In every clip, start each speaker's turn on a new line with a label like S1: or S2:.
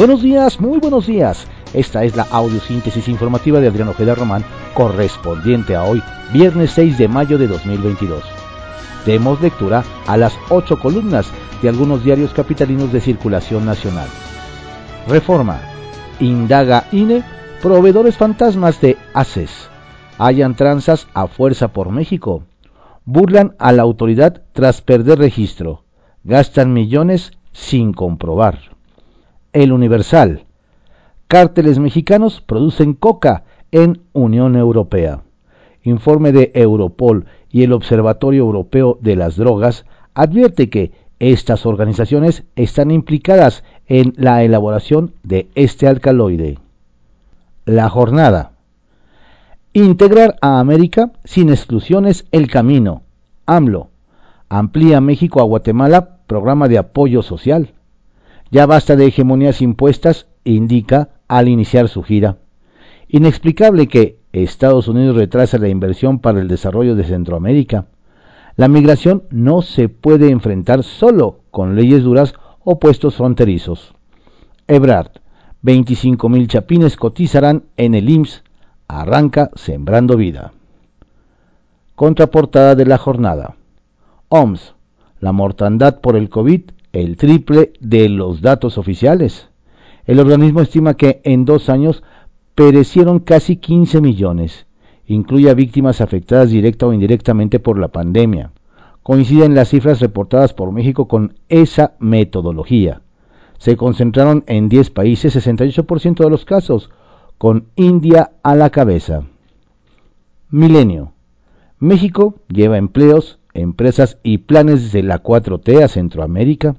S1: Buenos días, muy buenos días. Esta es la audiosíntesis informativa de Adriano Ojeda Román, correspondiente a hoy, viernes 6 de mayo de 2022. Demos lectura a las ocho columnas de algunos diarios capitalinos de circulación nacional. Reforma. Indaga INE, proveedores fantasmas de ACES. Hayan tranzas a fuerza por México. Burlan a la autoridad tras perder registro. Gastan millones sin comprobar. El Universal. Cárteles mexicanos producen coca en Unión Europea. Informe de Europol y el Observatorio Europeo de las Drogas advierte que estas organizaciones están implicadas en la elaboración de este alcaloide. La jornada. Integrar a América sin exclusiones el camino. AMLO. Amplía México a Guatemala programa de apoyo social. Ya basta de hegemonías impuestas, indica al iniciar su gira. Inexplicable que Estados Unidos retrasa la inversión para el desarrollo de Centroamérica. La migración no se puede enfrentar solo con leyes duras o puestos fronterizos. Ebrard, 25.000 chapines cotizarán en el IMSS. Arranca Sembrando Vida. Contraportada de la jornada. OMS. La mortandad por el COVID, el triple de los datos oficiales. El organismo estima que en dos años perecieron casi 15 millones. Incluye víctimas afectadas directa o indirectamente por la pandemia. Coinciden las cifras reportadas por México con esa metodología. Se concentraron en 10 países 68% de los casos, con India a la cabeza. Milenio. México lleva empleos, empresas y planes de la 4T a Centroamérica.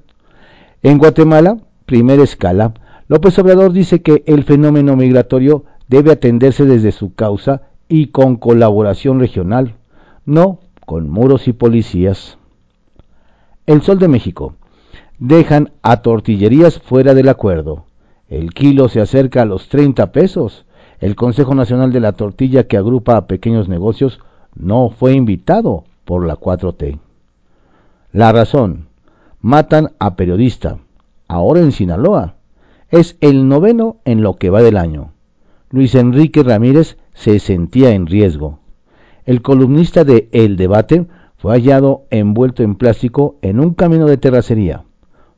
S1: En Guatemala, primera escala, López Obrador dice que el fenómeno migratorio debe atenderse desde su causa y con colaboración regional, no con muros y policías. El Sol de México. Dejan a tortillerías fuera del acuerdo. El kilo se acerca a los 30 pesos. El Consejo Nacional de la Tortilla que agrupa a pequeños negocios no fue invitado por la 4T. La razón. Matan a periodista. Ahora en Sinaloa es el noveno en lo que va del año. Luis Enrique Ramírez se sentía en riesgo. El columnista de El Debate fue hallado envuelto en plástico en un camino de terracería.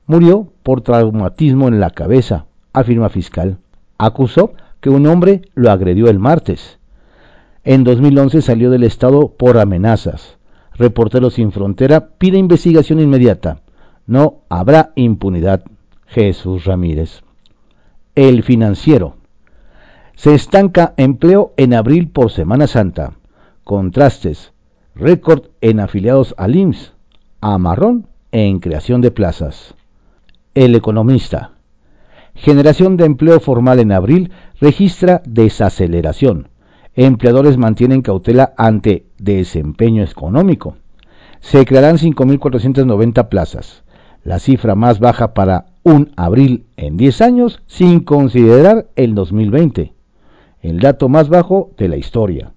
S1: Murió por traumatismo en la cabeza, afirma fiscal. Acusó que un hombre lo agredió el martes. En 2011 salió del estado por amenazas. Reporteros sin Frontera pide investigación inmediata. No habrá impunidad. Jesús Ramírez. El financiero. Se estanca empleo en abril por Semana Santa. Contrastes. Récord en afiliados al IMSS. Amarrón en creación de plazas. El economista. Generación de empleo formal en abril registra desaceleración. Empleadores mantienen cautela ante desempeño económico. Se crearán 5.490 plazas, la cifra más baja para un abril en 10 años sin considerar el 2020, el dato más bajo de la historia.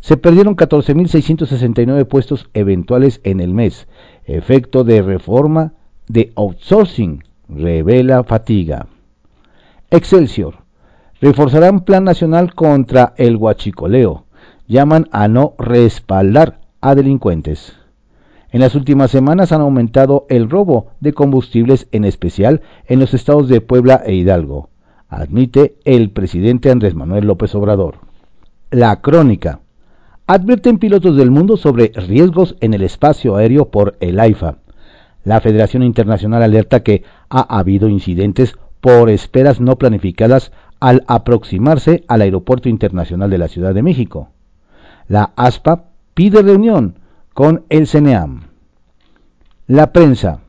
S1: Se perdieron 14.669 puestos eventuales en el mes, efecto de reforma de outsourcing, revela fatiga. Excelsior. Reforzarán plan nacional contra el huachicoleo. Llaman a no respaldar a delincuentes. En las últimas semanas han aumentado el robo de combustibles, en especial en los estados de Puebla e Hidalgo, admite el presidente Andrés Manuel López Obrador. La crónica. Advierten pilotos del mundo sobre riesgos en el espacio aéreo por el AIFA. La Federación Internacional alerta que ha habido incidentes por esperas no planificadas al aproximarse al Aeropuerto Internacional de la Ciudad de México. La ASPA pide reunión con el CNEAM. La prensa.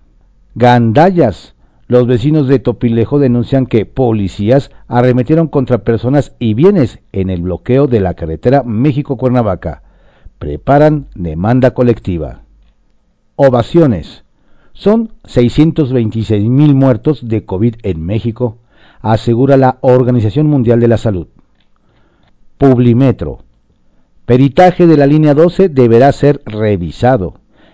S1: Gandallas. Los vecinos de Topilejo denuncian que policías arremetieron contra personas y bienes en el bloqueo de la carretera México-Cuernavaca. Preparan demanda colectiva. Ovaciones. Son 626 mil muertos de COVID en México, asegura la Organización Mundial de la Salud. Publimetro. Peritaje de la línea 12 deberá ser revisado.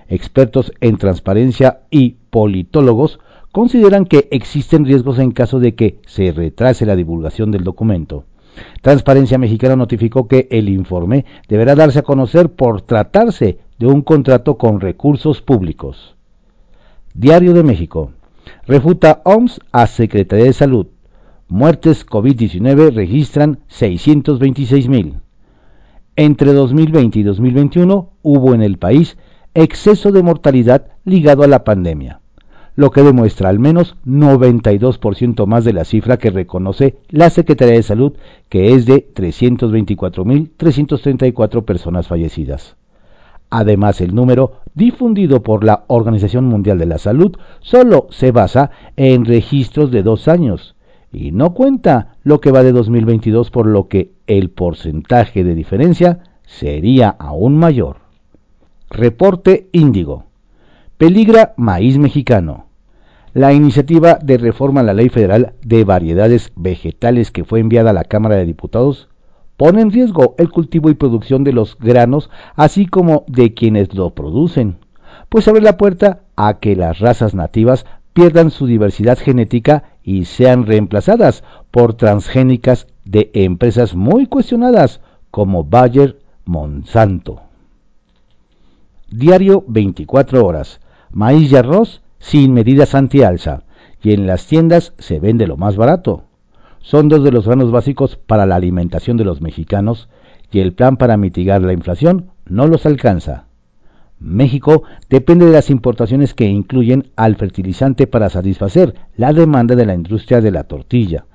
S1: Expertos en transparencia y politólogos consideran que existen riesgos en caso de que se retrase la divulgación del documento. Transparencia Mexicana notificó que el informe deberá darse a conocer por tratarse de un contrato con recursos públicos. Diario de México. Refuta OMS a Secretaría de Salud. Muertes COVID-19 registran 626 mil. Entre 2020 y 2021 hubo en el país exceso de mortalidad ligado a la pandemia lo que demuestra al menos 92% más de la cifra que reconoce la Secretaría de Salud, que es de 324.334 personas fallecidas. Además, el número difundido por la Organización Mundial de la Salud solo se basa en registros de dos años y no cuenta lo que va de 2022, por lo que el porcentaje de diferencia sería aún mayor. Reporte Índigo. Peligra maíz mexicano. La iniciativa de reforma a la Ley Federal de Variedades Vegetales que fue enviada a la Cámara de Diputados pone en riesgo el cultivo y producción de los granos, así como de quienes lo producen, pues abre la puerta a que las razas nativas pierdan su diversidad genética y sean reemplazadas por transgénicas de empresas muy cuestionadas como Bayer Monsanto. Diario 24 horas. Maíz y arroz sin medidas anti-alza, y en las tiendas se vende lo más barato. Son dos de los granos básicos para la alimentación de los mexicanos y el plan para mitigar la inflación no los alcanza. México depende de las importaciones que incluyen al fertilizante para satisfacer la demanda de la industria de la tortilla,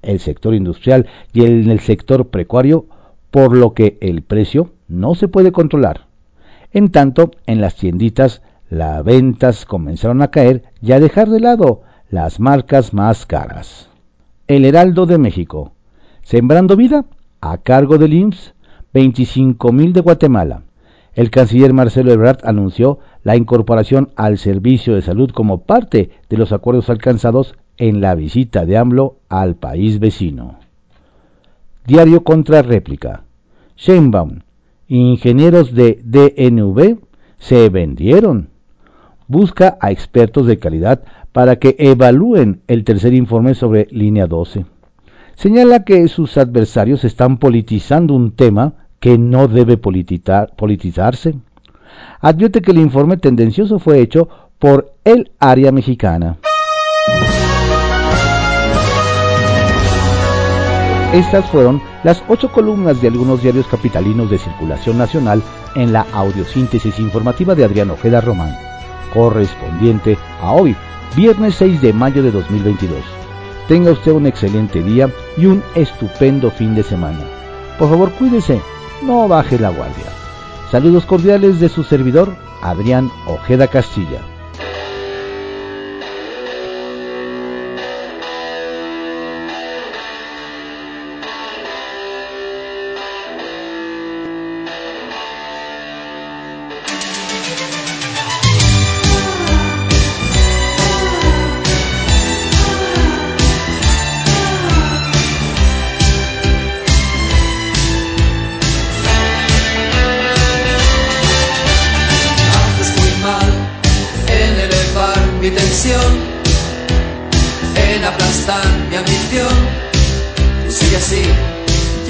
S1: el sector industrial y el, sector precario, por lo que el precio no se puede controlar. En tanto, en las tienditas las ventas comenzaron a caer y a dejar de lado las marcas más caras. El Heraldo de México. Sembrando vida a cargo del IMSS, 25 mil de Guatemala. El canciller Marcelo Ebrard anunció la incorporación al servicio de salud como parte de los acuerdos alcanzados en la visita de AMLO al país vecino. Diario contra réplica. Sheinbaum, ingenieros de DNV se vendieron busca a expertos de calidad para que evalúen el tercer informe sobre línea 12. Señala que sus adversarios están politizando un tema que no debe politizarse. Advierte que el informe tendencioso fue hecho por el área mexicana. Estas fueron las ocho columnas de algunos diarios capitalinos de circulación nacional en la audiosíntesis informativa de Adrián Ojeda Román correspondiente a hoy, viernes 6 de mayo de 2022. Tenga usted un excelente día y un estupendo fin de semana. Por favor, cuídese, no baje la guardia. Saludos cordiales de su servidor, Adrián Ojeda Castilla.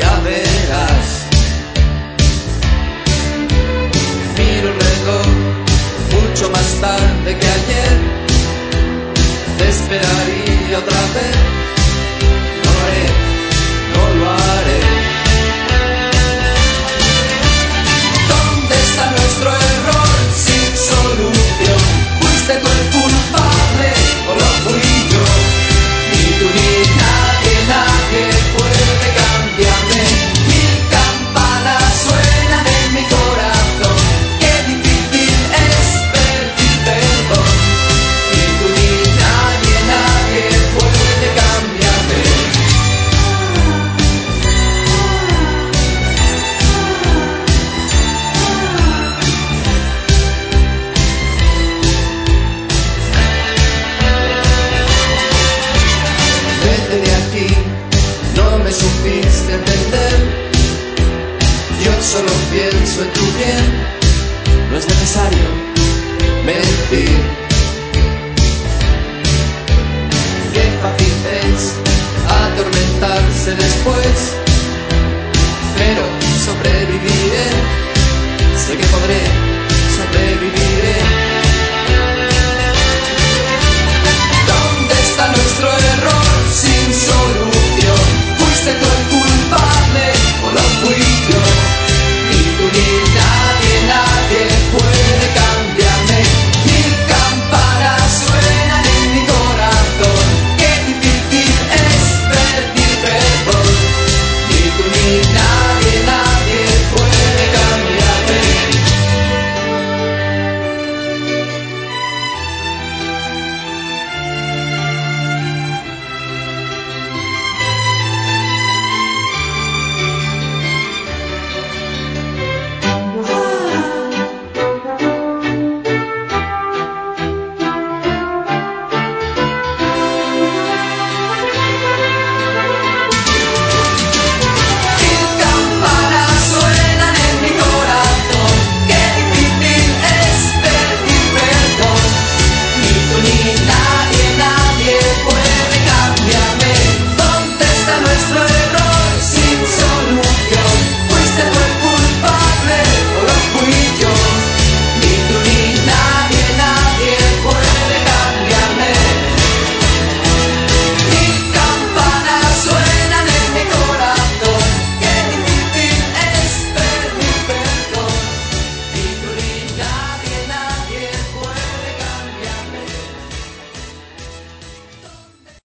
S2: ya verás. Miro el reloj mucho más tarde que ayer, te esperaría otra vez.